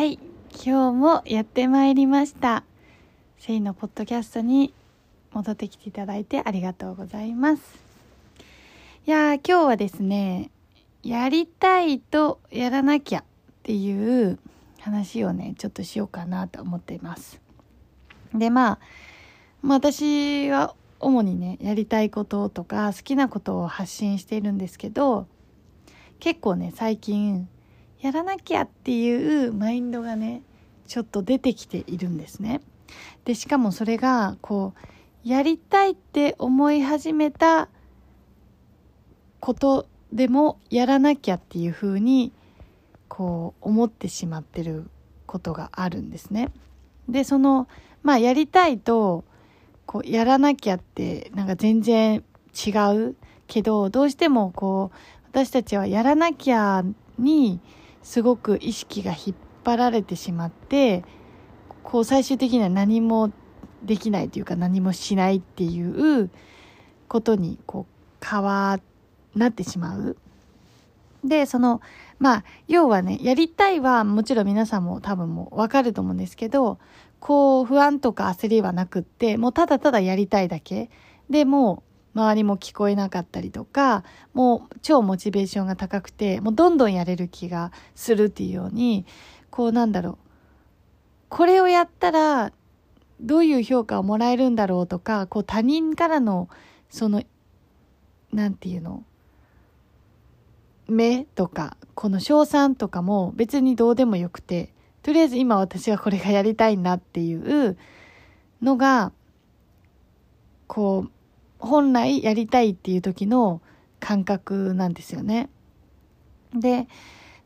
はい、今日もやってまいりました。セイのポッドキャストに戻ってきていただいてありがとうございます。いや、今日はですね、やりたいとやらなきゃっていう話をね、ちょっとしようかなと思っています。で、まあ私は主にね、やりたいこととか好きなことを発信しているんですけど、結構ね、最近、やらなきゃっていうマインドがね、ちょっと出てきているんですね。で、しかもそれが、こう、やりたいって思い始めたことでもやらなきゃっていうふうに、こう、思ってしまってることがあるんですね。で、その、まあ、やりたいと、こう、やらなきゃって、なんか全然違うけど、どうしてもこう、私たちはやらなきゃに、すごく意識が引っ張られてしまって、こう最終的には何もできないというか何もしないっていうことにこう変わなってしまう。で、その、まあ、要はね、やりたいはもちろん皆さんも多分もうわかると思うんですけど、こう不安とか焦りはなくって、もうただただやりたいだけ。で、も周りも聞こえなかったりとか、もう超モチベーションが高くて、もうどんどんやれる気がするっていうように、こうなんだろう。これをやったら、どういう評価をもらえるんだろうとか、こう他人からの、その、なんていうの、目とか、この賞賛とかも別にどうでもよくて、とりあえず今私はこれがやりたいなっていうのが、こう、本来やりたいっていう時の感覚なんですよね。で、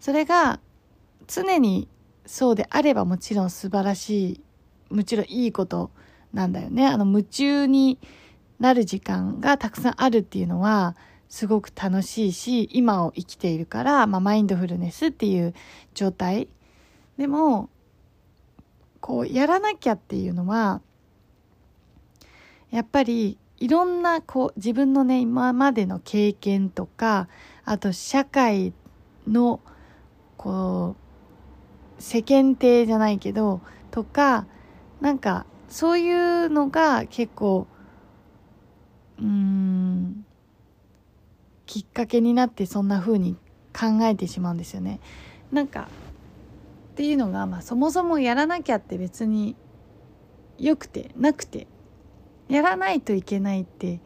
それが常にそうであればもちろん素晴らしい、もちろんいいことなんだよね。あの夢中になる時間がたくさんあるっていうのはすごく楽しいし、今を生きているから、まあマインドフルネスっていう状態。でも、こうやらなきゃっていうのは、やっぱりいろんなこう自分のね今までの経験とかあと社会のこう世間体じゃないけどとかなんかそういうのが結構うんきっかけになってそんな風に考えてしまうんですよね。なんかっていうのが、まあ、そもそもやらなきゃって別によくてなくてやらないといけないって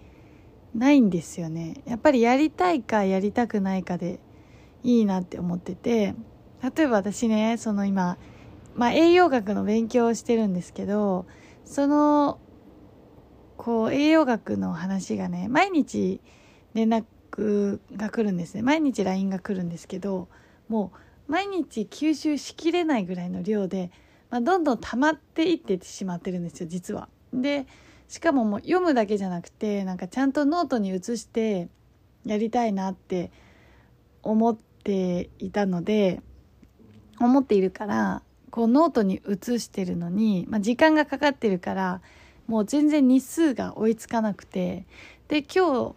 ないんですよね。やっぱりやりたいかやりたくないかでいいなって思ってて、例えば私ね、その今、まあ栄養学の勉強をしてるんですけど、その、こう栄養学の話がね、毎日連絡が来るんですね。毎日 LINE が来るんですけど、もう毎日吸収しきれないぐらいの量で、まあ、どんどん溜まっていってしまってるんですよ、実は。で、しかももう読むだけじゃなくてなんかちゃんとノートに移してやりたいなって思っていたので思っているからこうノートに移してるのに、まあ、時間がかかってるからもう全然日数が追いつかなくてで今日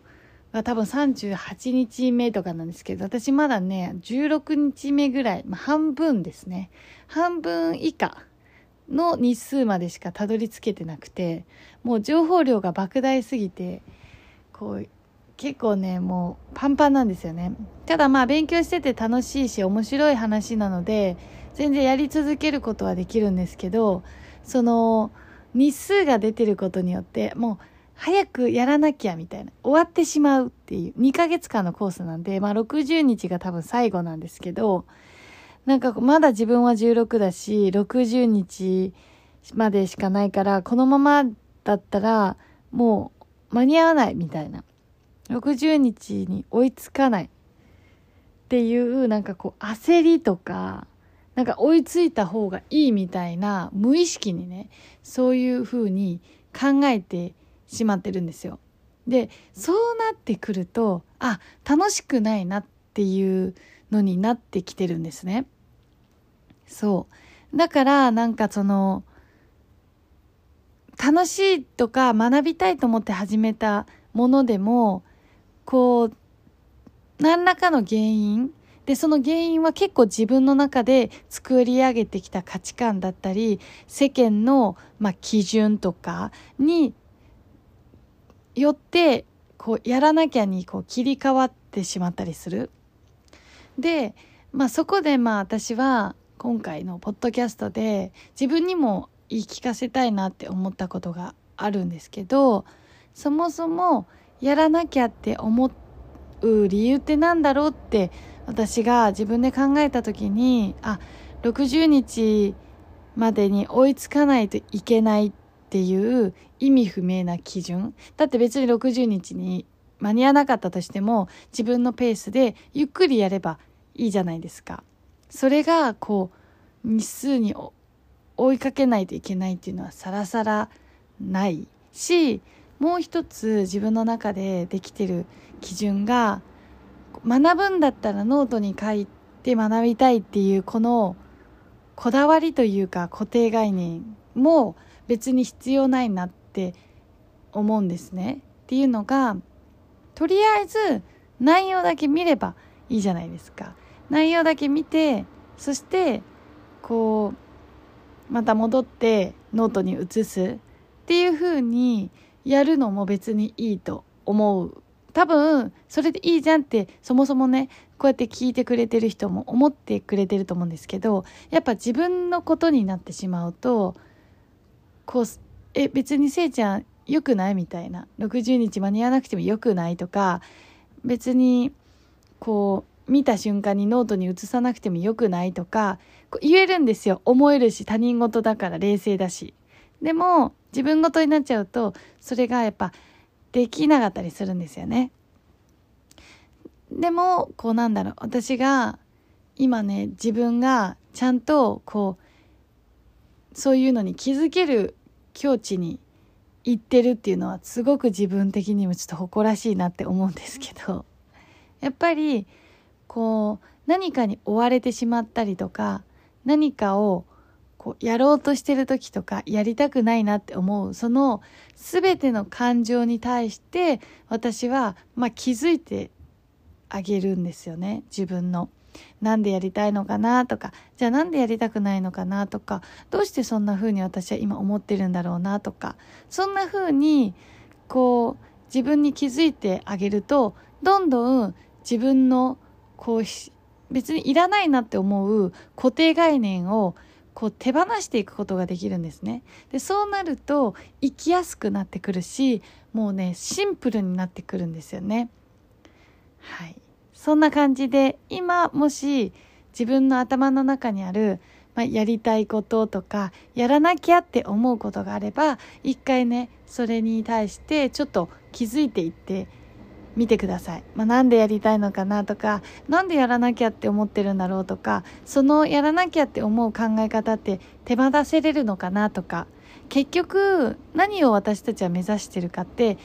が多分38日目とかなんですけど私まだね16日目ぐらい、まあ、半分ですね。半分以下の日数までしかたどり着けてなくてもう情報量が莫大すぎてこう結構ねもうパンパンなんですよね。ただまあ勉強してて楽しいし面白い話なので全然やり続けることはできるんですけどその日数が出てることによってもう早くやらなきゃみたいな終わってしまうっていう2ヶ月間のコースなんでまあ60日が多分最後なんですけどなんかまだ自分は16だし60日までしかないからこのままだったらもう間に合わないみたいな60日に追いつかないっていうなんかこう焦りとかなんか追いついた方がいいみたいな無意識にねそういう風に考えてしまってるんですよ。でそうなってくるとあ楽しくないなっていうのになってきてるんですね。そうだからなんかその楽しいとか学びたいと思って始めたものでもこう何らかの原因でその原因は結構自分の中で作り上げてきた価値観だったり世間の、まあ、基準とかによってこうやらなきゃにこう切り替わってしまったりする。で、まあ、そこでまあ私は今回のポッドキャストで自分にも言い聞かせたいなって思ったことがあるんですけどそもそもやらなきゃって思う理由って何だろうって私が自分で考えた時にあ60日までに追いつかないといけないっていう意味不明な基準。だって別に60日に間に合わなかったとしても自分のペースでゆっくりやればいいじゃないですか。それがこう日数に追いかけないといけないっていうのはさらさらないしもう一つ自分の中でできてる基準が学ぶんだったらノートに書いて学びたいっていうこのこだわりというか固定概念も別に必要ないなって思うんですね。っていうのがとりあえず内容だけ見ればいいじゃないですか。内容だけ見てそしてこうまた戻ってノートに移す。っていう風にやるのも別にいいと思う。多分それでいいじゃんってそもそもねこうやって聞いてくれてる人も思ってくれてると思うんですけどやっぱ自分のことになってしまうとこうえ別にせいちゃん良くないみたいな。60日間に合わなくても良くないとか別にこう見た瞬間にノートに移さなくてもよくないとか言えるんですよ。思えるし他人事だから冷静だし。でも自分事になっちゃうとそれがやっぱできなかったりするんですよね。でもこうなんだろう。私が今ね自分がちゃんとこうそういうのに気づける境地に行ってるっていうのはすごく自分的にもちょっと誇らしいなって思うんですけど。やっぱりこう何かに追われてしまったりとか何かをこうやろうとしてる時とかやりたくないなって思うその全ての感情に対して私はまあ気づいてあげるんですよね自分の。なんでやりたいのかなとかじゃあなんでやりたくないのかなとかどうしてそんな風に私は今思ってるんだろうなとかそんな風にこう自分に気づいてあげるとどんどん自分のこう別にいらないなって思う固定概念をこう手放していくことができるんですね。でそうなると生きやすくなってくるしもうねシンプルになってくるんですよね。はいそんな感じで今もし自分の頭の中にある、まあ、やりたいこととかやらなきゃって思うことがあれば一回ねそれに対してちょっと気づいていって見てください。まあ、なんでやりたいのかなとか、なんでやらなきゃって思ってるんだろうとか、そのやらなきゃって思う考え方って手放せれるのかなとか、結局何を私たちは目指してるかって、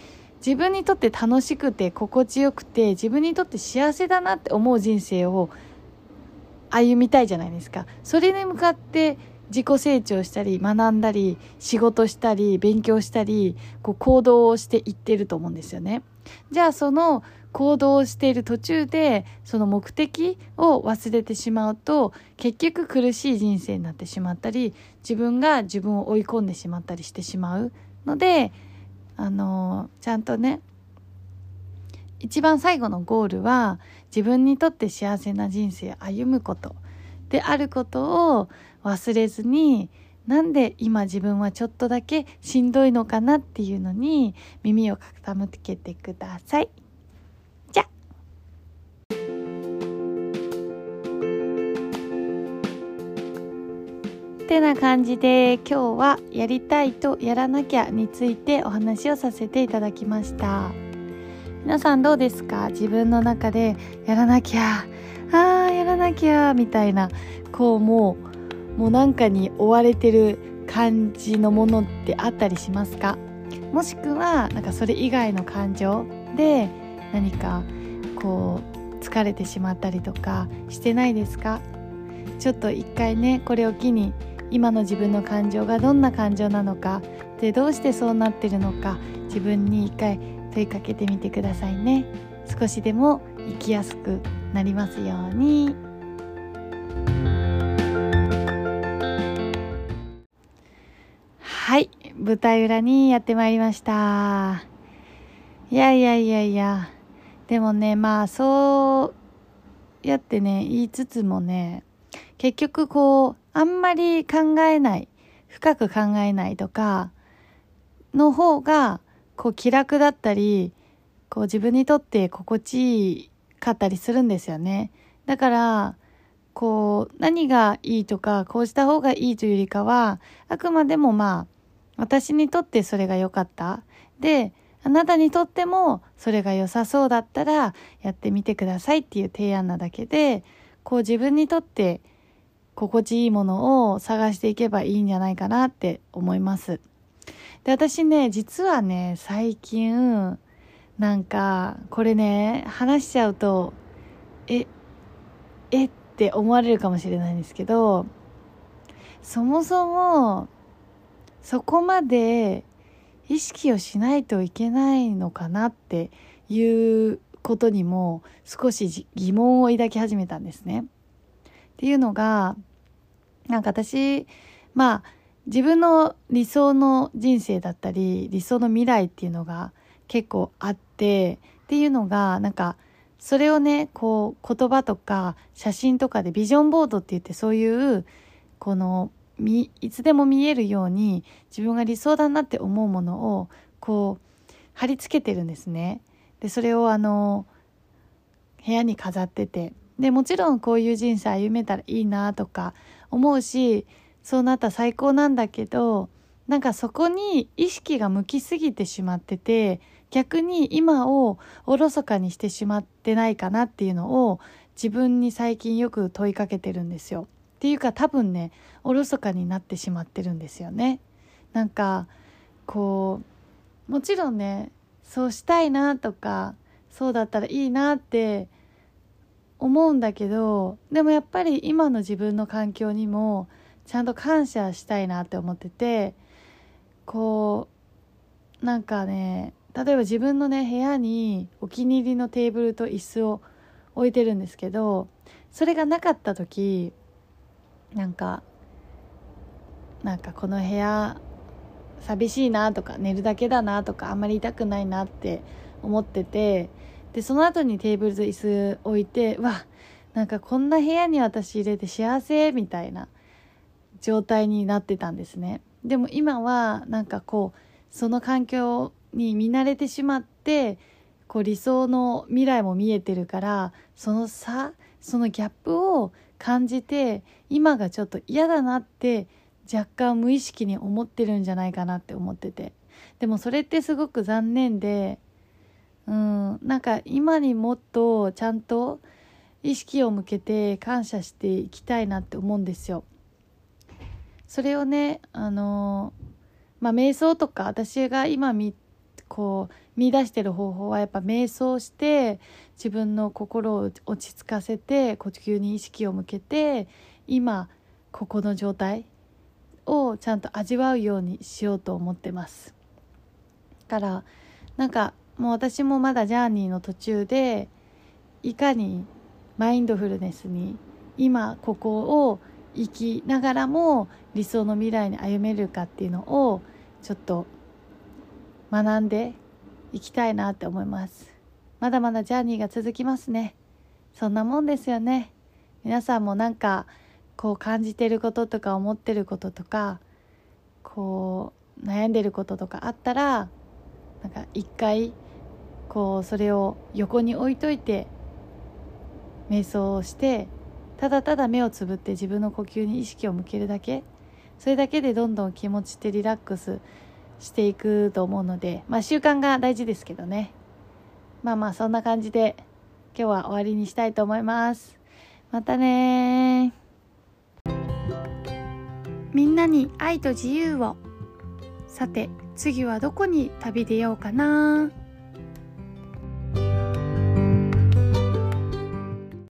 自分にとって楽しくて心地よくて自分にとって幸せだなって思う人生を歩みたいじゃないですか。それに向かって自己成長したり学んだり仕事したり勉強したりこう行動をしていってると思うんですよね。じゃあその行動をしている途中でその目的を忘れてしまうと結局苦しい人生になってしまったり自分が自分を追い込んでしまったりしてしまうのであのちゃんとね一番最後のゴールは自分にとって幸せな人生を歩むことであることを忘れずになんで今自分はちょっとだけしんどいのかなっていうのに耳を傾けてください。じゃ。てな感じで今日はやりたいとやらなきゃについてお話をさせていただきました。皆さんどうですか？自分の中でやらなきゃあーやらなきゃみたいなこうもうもうなんかに追われてる感じのものってあったりしますか？もしくはなんかそれ以外の感情で何かこう疲れてしまったりとかしてないですか？ちょっと一回ねこれを機に今の自分の感情がどんな感情なのかでどうしてそうなってるのか自分に一回問いかけてみてくださいね。少しでも生きやすくなりますように。舞台裏にやってまいりました。いやいやいやいや。でもねまあそうやってね言いつつもね結局こうあんまり考えない深く考えないとかの方がこう気楽だったりこう自分にとって心地いいかったりするんですよね。だからこう何がいいとかこうした方がいいというよりかはあくまでもまあ私にとってそれが良かったであなたにとってもそれが良さそうだったらやってみてくださいっていう提案なだけでこう自分にとって心地いいものを探していけばいいんじゃないかなって思います。で私ね実はね最近なんかこれね話しちゃうとええって思われるかもしれないんですけどそもそもそこまで意識をしないといけないのかなっていうことにも少し疑問を抱き始めたんですね。っていうのがなんか私まあ自分の理想の人生だったり理想の未来っていうのが結構あってっていうのがなんかそれをねこう言葉とか写真とかでビジョンボードって言ってそういうこのみいつでも見えるように自分が理想だなって思うものをこう貼り付けてるんですね。でそれをあの部屋に飾っててでもちろんこういう人生歩めたらいいなとか思うしそうなったら最高なんだけどなんかそこに意識が向きすぎてしまってて逆に今をおろそかにしてしまってないかなっていうのを自分に最近よく問いかけてるんですよ。っていうか多分ねおろそかになってしまってるんですよね。なんかこうもちろんねそうしたいなとかそうだったらいいなって思うんだけどでもやっぱり今の自分の環境にもちゃんと感謝したいなって思っててこうなんかね例えば自分のね部屋にお気に入りのテーブルと椅子を置いてるんですけどそれがなかった時なんかなんかこの部屋寂しいなとか寝るだけだなとかあんまり痛くないなって思っててでその後にテーブルと椅子置いてわなんかこんな部屋に私入れて幸せみたいな状態になってたんですね。でも今はなんかこうその環境に見慣れてしまってこう理想の未来も見えてるからその差そのギャップを感じて今がちょっと嫌だなって若干無意識に思ってるんじゃないかなって思っててでもそれってすごく残念でうんなんか今にもっとちゃんと意識を向けて感謝していきたいなって思うんですよ。それをねあのまあ瞑想とか私が今見こう見出してる方法はやっぱ瞑想して自分の心を落ち着かせて呼吸に意識を向けて今ここの状態をちゃんと味わうようにしようと思ってます。だからなんかもう私もまだジャーニーの途中でいかにマインドフルネスに今ここを生きながらも理想の未来に歩めるかっていうのをちょっと学んでいきたいなって思います。まだまだジャーニーが続きますね。そんなもんですよね。皆さんもなんかこう感じてることとか思ってることとかこう悩んでることとかあったらなんか一回こうそれを横に置いといて瞑想をしてただただ目をつぶって自分の呼吸に意識を向けるだけ。それだけでどんどん気持ちってリラックスしていくと思うのでまあ習慣が大事ですけどね。まあまあそんな感じで今日は終わりにしたいと思います。またねみんなに愛と自由を。さて次はどこに旅出ようかな